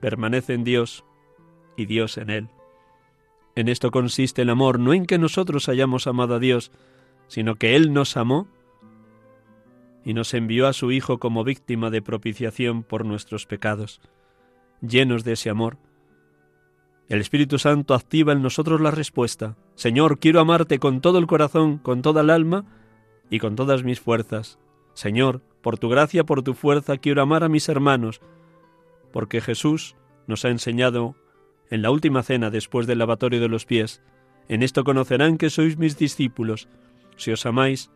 permanece en Dios, y Dios en Él. En esto consiste el amor, no en que nosotros hayamos amado a Dios, sino que Él nos amó y nos envió a su Hijo como víctima de propiciación por nuestros pecados. Llenos de ese amor, el Espíritu Santo activa en nosotros la respuesta. Señor, quiero amarte con todo el corazón, con toda el alma y con todas mis fuerzas. Señor, por tu gracia, por tu fuerza, quiero amar a mis hermanos, porque Jesús nos ha enseñado en la última cena después del lavatorio de los pies, en esto conocerán que sois mis discípulos, si os amáis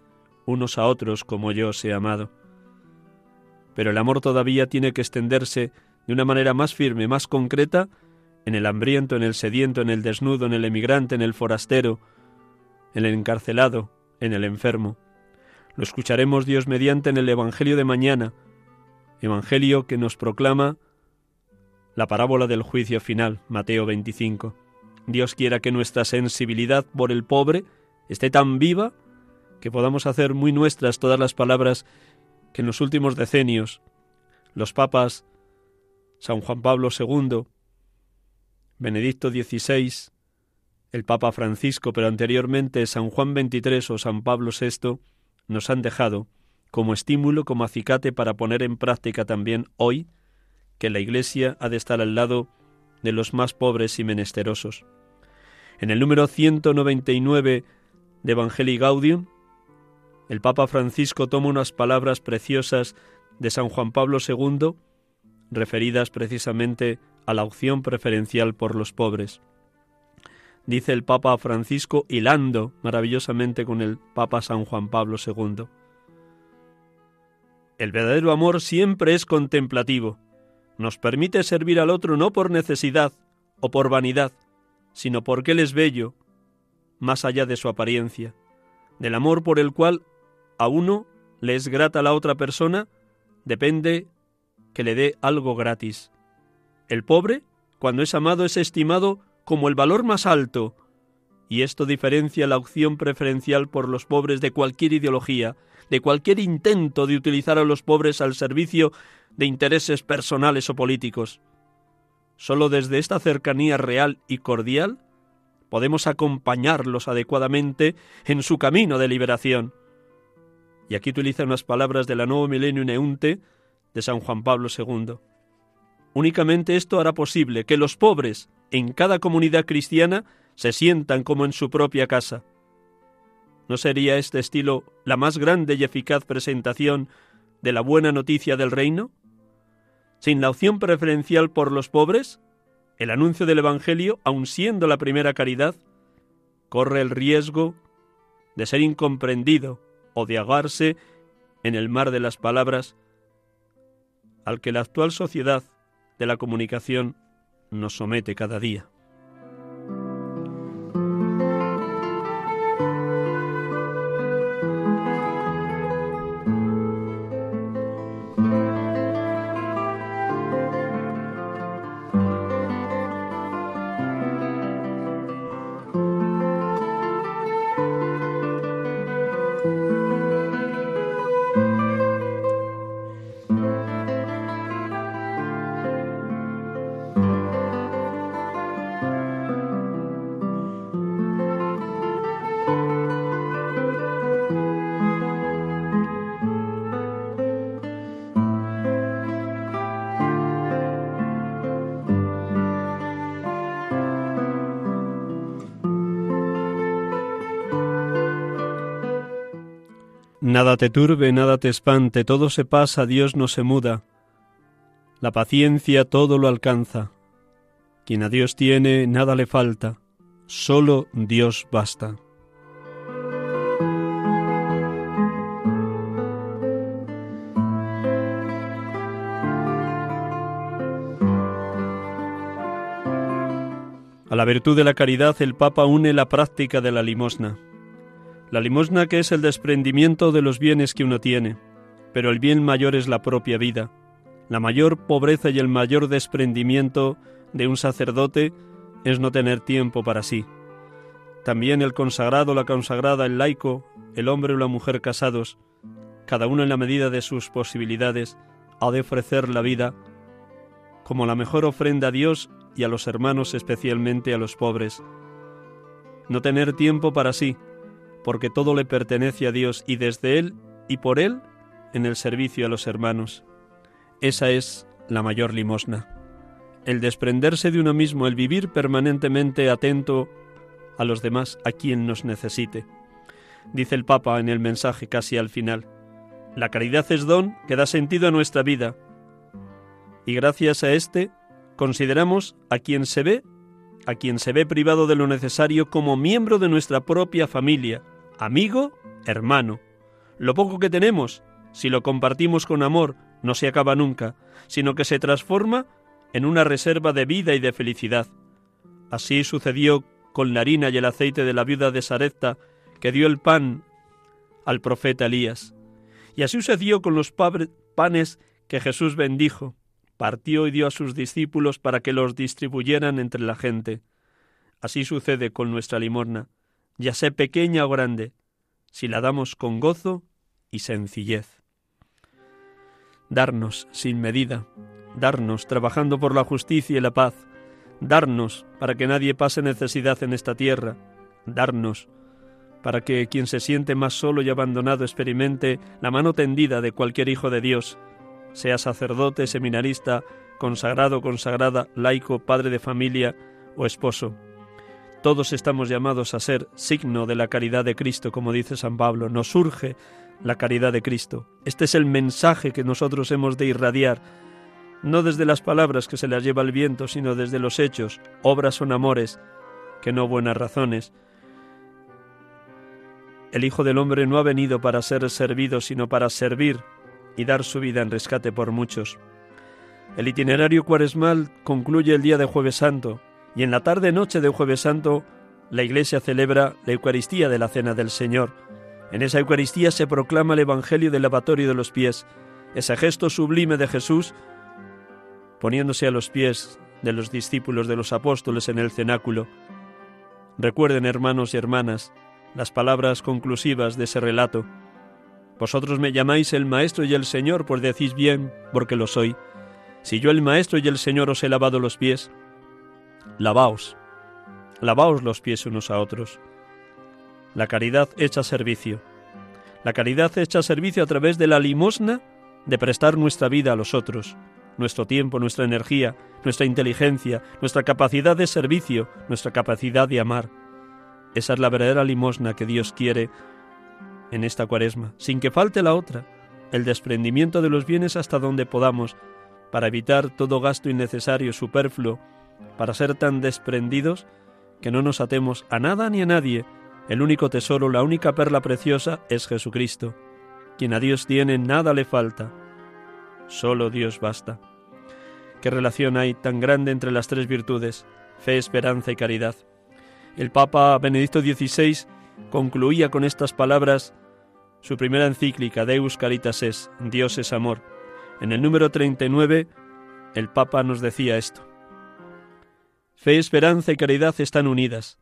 unos a otros como yo os he amado. Pero el amor todavía tiene que extenderse de una manera más firme, más concreta, en el hambriento, en el sediento, en el desnudo, en el emigrante, en el forastero, en el encarcelado, en el enfermo. Lo escucharemos Dios mediante en el Evangelio de mañana, Evangelio que nos proclama la parábola del juicio final, Mateo 25. Dios quiera que nuestra sensibilidad por el pobre esté tan viva que podamos hacer muy nuestras todas las palabras que en los últimos decenios los papas San Juan Pablo II, Benedicto XVI, el Papa Francisco, pero anteriormente San Juan XXIII o San Pablo VI, nos han dejado como estímulo, como acicate para poner en práctica también hoy que la Iglesia ha de estar al lado de los más pobres y menesterosos. En el número 199 de Evangelii Gaudium, el Papa Francisco toma unas palabras preciosas de San Juan Pablo II, referidas precisamente a la opción preferencial por los pobres. Dice el Papa Francisco hilando maravillosamente con el Papa San Juan Pablo II. El verdadero amor siempre es contemplativo. Nos permite servir al otro no por necesidad o por vanidad, sino porque Él es bello, más allá de su apariencia, del amor por el cual a uno le es grata la otra persona, depende que le dé algo gratis. El pobre, cuando es amado, es estimado como el valor más alto, y esto diferencia la opción preferencial por los pobres de cualquier ideología, de cualquier intento de utilizar a los pobres al servicio de intereses personales o políticos. Solo desde esta cercanía real y cordial podemos acompañarlos adecuadamente en su camino de liberación. Y aquí utiliza unas palabras de la Nuevo Milenio Neunte de San Juan Pablo II. Únicamente esto hará posible que los pobres en cada comunidad cristiana se sientan como en su propia casa. ¿No sería este estilo la más grande y eficaz presentación de la buena noticia del reino? Sin la opción preferencial por los pobres, el anuncio del Evangelio, aun siendo la primera caridad, corre el riesgo de ser incomprendido o de ahogarse en el mar de las palabras al que la actual sociedad de la comunicación nos somete cada día. Nada te turbe, nada te espante, todo se pasa, Dios no se muda. La paciencia todo lo alcanza. Quien a Dios tiene, nada le falta, solo Dios basta. A la virtud de la caridad el Papa une la práctica de la limosna. La limosna que es el desprendimiento de los bienes que uno tiene, pero el bien mayor es la propia vida. La mayor pobreza y el mayor desprendimiento de un sacerdote es no tener tiempo para sí. También el consagrado, la consagrada, el laico, el hombre o la mujer casados, cada uno en la medida de sus posibilidades, ha de ofrecer la vida como la mejor ofrenda a Dios y a los hermanos, especialmente a los pobres. No tener tiempo para sí, porque todo le pertenece a Dios y desde Él y por Él en el servicio a los hermanos. Esa es la mayor limosna. El desprenderse de uno mismo, el vivir permanentemente atento a los demás, a quien nos necesite. Dice el Papa en el mensaje casi al final, la caridad es don que da sentido a nuestra vida, y gracias a éste consideramos a quien se ve a quien se ve privado de lo necesario como miembro de nuestra propia familia, amigo, hermano. Lo poco que tenemos, si lo compartimos con amor, no se acaba nunca, sino que se transforma en una reserva de vida y de felicidad. Así sucedió con la harina y el aceite de la viuda de Sarepta, que dio el pan al profeta Elías. Y así sucedió con los panes que Jesús bendijo, partió y dio a sus discípulos para que los distribuyeran entre la gente. Así sucede con nuestra limosna, ya sea pequeña o grande, si la damos con gozo y sencillez. Darnos sin medida, darnos trabajando por la justicia y la paz, darnos para que nadie pase necesidad en esta tierra, darnos para que quien se siente más solo y abandonado experimente la mano tendida de cualquier hijo de Dios, sea sacerdote, seminarista, consagrado, consagrada, laico, padre de familia o esposo. Todos estamos llamados a ser signo de la caridad de Cristo, como dice San Pablo. Nos surge la caridad de Cristo. Este es el mensaje que nosotros hemos de irradiar, no desde las palabras que se las lleva el viento, sino desde los hechos. Obras son amores, que no buenas razones. El Hijo del Hombre no ha venido para ser servido, sino para servir y dar su vida en rescate por muchos. El itinerario cuaresmal concluye el día de Jueves Santo, y en la tarde-noche de Jueves Santo la Iglesia celebra la Eucaristía de la Cena del Señor. En esa Eucaristía se proclama el Evangelio del lavatorio de los pies, ese gesto sublime de Jesús poniéndose a los pies de los discípulos de los apóstoles en el cenáculo. Recuerden, hermanos y hermanas, las palabras conclusivas de ese relato. Vosotros me llamáis el Maestro y el Señor, pues decís bien, porque lo soy. Si yo el Maestro y el Señor os he lavado los pies, lavaos, lavaos los pies unos a otros. La caridad hecha servicio. La caridad hecha servicio a través de la limosna de prestar nuestra vida a los otros, nuestro tiempo, nuestra energía, nuestra inteligencia, nuestra capacidad de servicio, nuestra capacidad de amar. Esa es la verdadera limosna que Dios quiere en esta cuaresma, sin que falte la otra, el desprendimiento de los bienes hasta donde podamos, para evitar todo gasto innecesario, superfluo, para ser tan desprendidos que no nos atemos a nada ni a nadie. El único tesoro, la única perla preciosa es Jesucristo. Quien a Dios tiene, nada le falta. Solo Dios basta. ¿Qué relación hay tan grande entre las tres virtudes, fe, esperanza y caridad? El Papa Benedicto XVI concluía con estas palabras su primera encíclica Deus Caritas es, Dios es amor. En el número 39, el Papa nos decía esto. Fe, esperanza y caridad están unidas.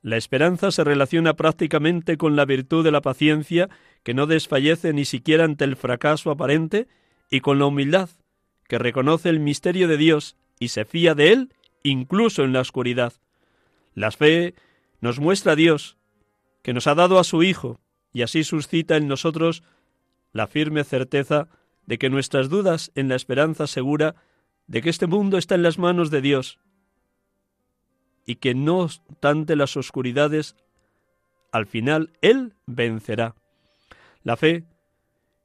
La esperanza se relaciona prácticamente con la virtud de la paciencia, que no desfallece ni siquiera ante el fracaso aparente, y con la humildad, que reconoce el misterio de Dios y se fía de Él incluso en la oscuridad. La fe nos muestra a Dios, que nos ha dado a su Hijo, y así suscita en nosotros la firme certeza de que nuestras dudas en la esperanza segura de que este mundo está en las manos de Dios, y que no obstante las oscuridades, al final Él vencerá. La fe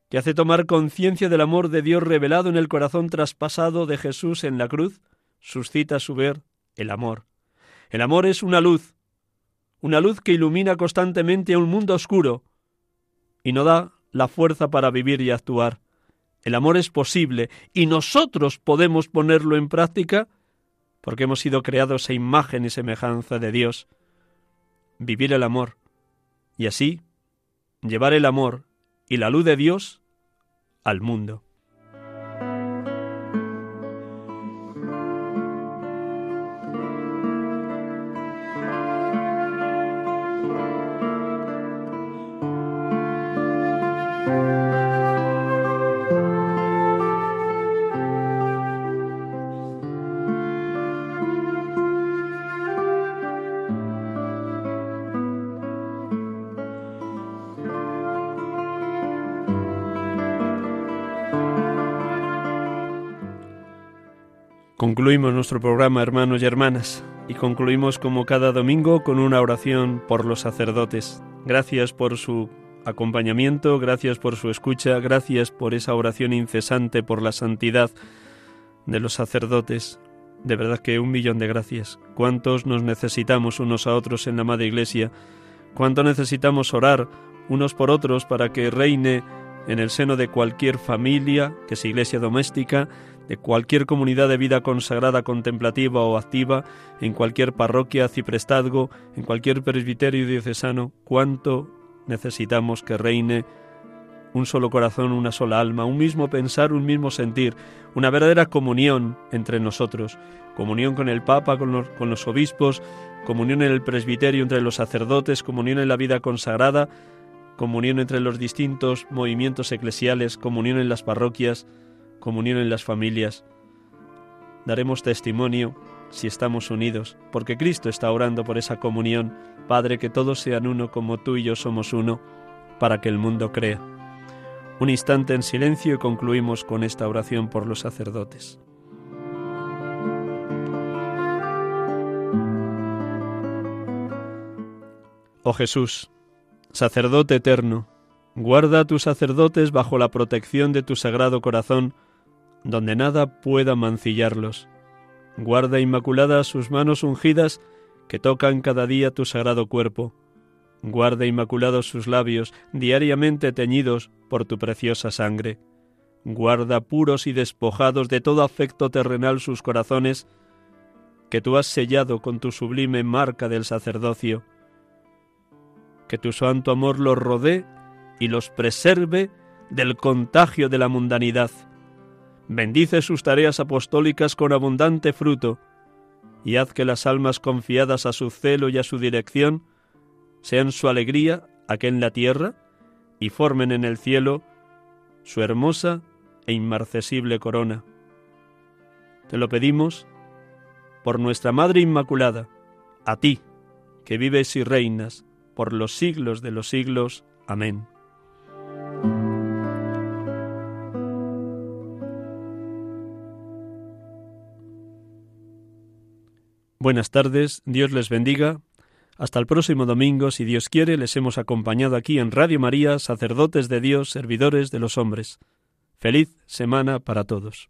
que hace tomar conciencia del amor de Dios revelado en el corazón traspasado de Jesús en la cruz, suscita a su ver el amor. El amor es una luz, una luz que ilumina constantemente un mundo oscuro y no da la fuerza para vivir y actuar. El amor es posible y nosotros podemos ponerlo en práctica porque hemos sido creados a imagen y semejanza de Dios. Vivir el amor y así llevar el amor y la luz de Dios al mundo. Concluimos nuestro programa, hermanos y hermanas, y concluimos como cada domingo con una oración por los sacerdotes. Gracias por su acompañamiento, gracias por su escucha, gracias por esa oración incesante por la santidad de los sacerdotes. De verdad que un millón de gracias. ¿Cuántos nos necesitamos unos a otros en la Madre Iglesia? ¿Cuánto necesitamos orar unos por otros para que reine en el seno de cualquier familia, que es iglesia doméstica, de cualquier comunidad de vida consagrada, contemplativa o activa, en cualquier parroquia, ciprestazgo, en cualquier presbiterio diocesano, cuánto necesitamos que reine un solo corazón, una sola alma, un mismo pensar, un mismo sentir, una verdadera comunión entre nosotros, comunión con el Papa, con los, con los obispos, comunión en el presbiterio entre los sacerdotes, comunión en la vida consagrada, comunión entre los distintos movimientos eclesiales, comunión en las parroquias, comunión en las familias. Daremos testimonio si estamos unidos, porque Cristo está orando por esa comunión. Padre, que todos sean uno como tú y yo somos uno, para que el mundo crea. Un instante en silencio y concluimos con esta oración por los sacerdotes. Oh Jesús, sacerdote eterno, guarda a tus sacerdotes bajo la protección de tu sagrado corazón, donde nada pueda mancillarlos. Guarda inmaculada sus manos ungidas que tocan cada día tu sagrado cuerpo. Guarda inmaculados sus labios, diariamente teñidos por tu preciosa sangre. Guarda puros y despojados de todo afecto terrenal sus corazones, que tú has sellado con tu sublime marca del sacerdocio. Que tu santo amor los rodee y los preserve del contagio de la mundanidad. Bendice sus tareas apostólicas con abundante fruto, y haz que las almas confiadas a su celo y a su dirección sean su alegría aquí en la tierra y formen en el cielo su hermosa e inmarcesible corona. Te lo pedimos por nuestra Madre Inmaculada, a ti, que vives y reinas por los siglos de los siglos. Amén. Buenas tardes, Dios les bendiga. Hasta el próximo domingo, si Dios quiere, les hemos acompañado aquí en Radio María, sacerdotes de Dios, servidores de los hombres. Feliz semana para todos.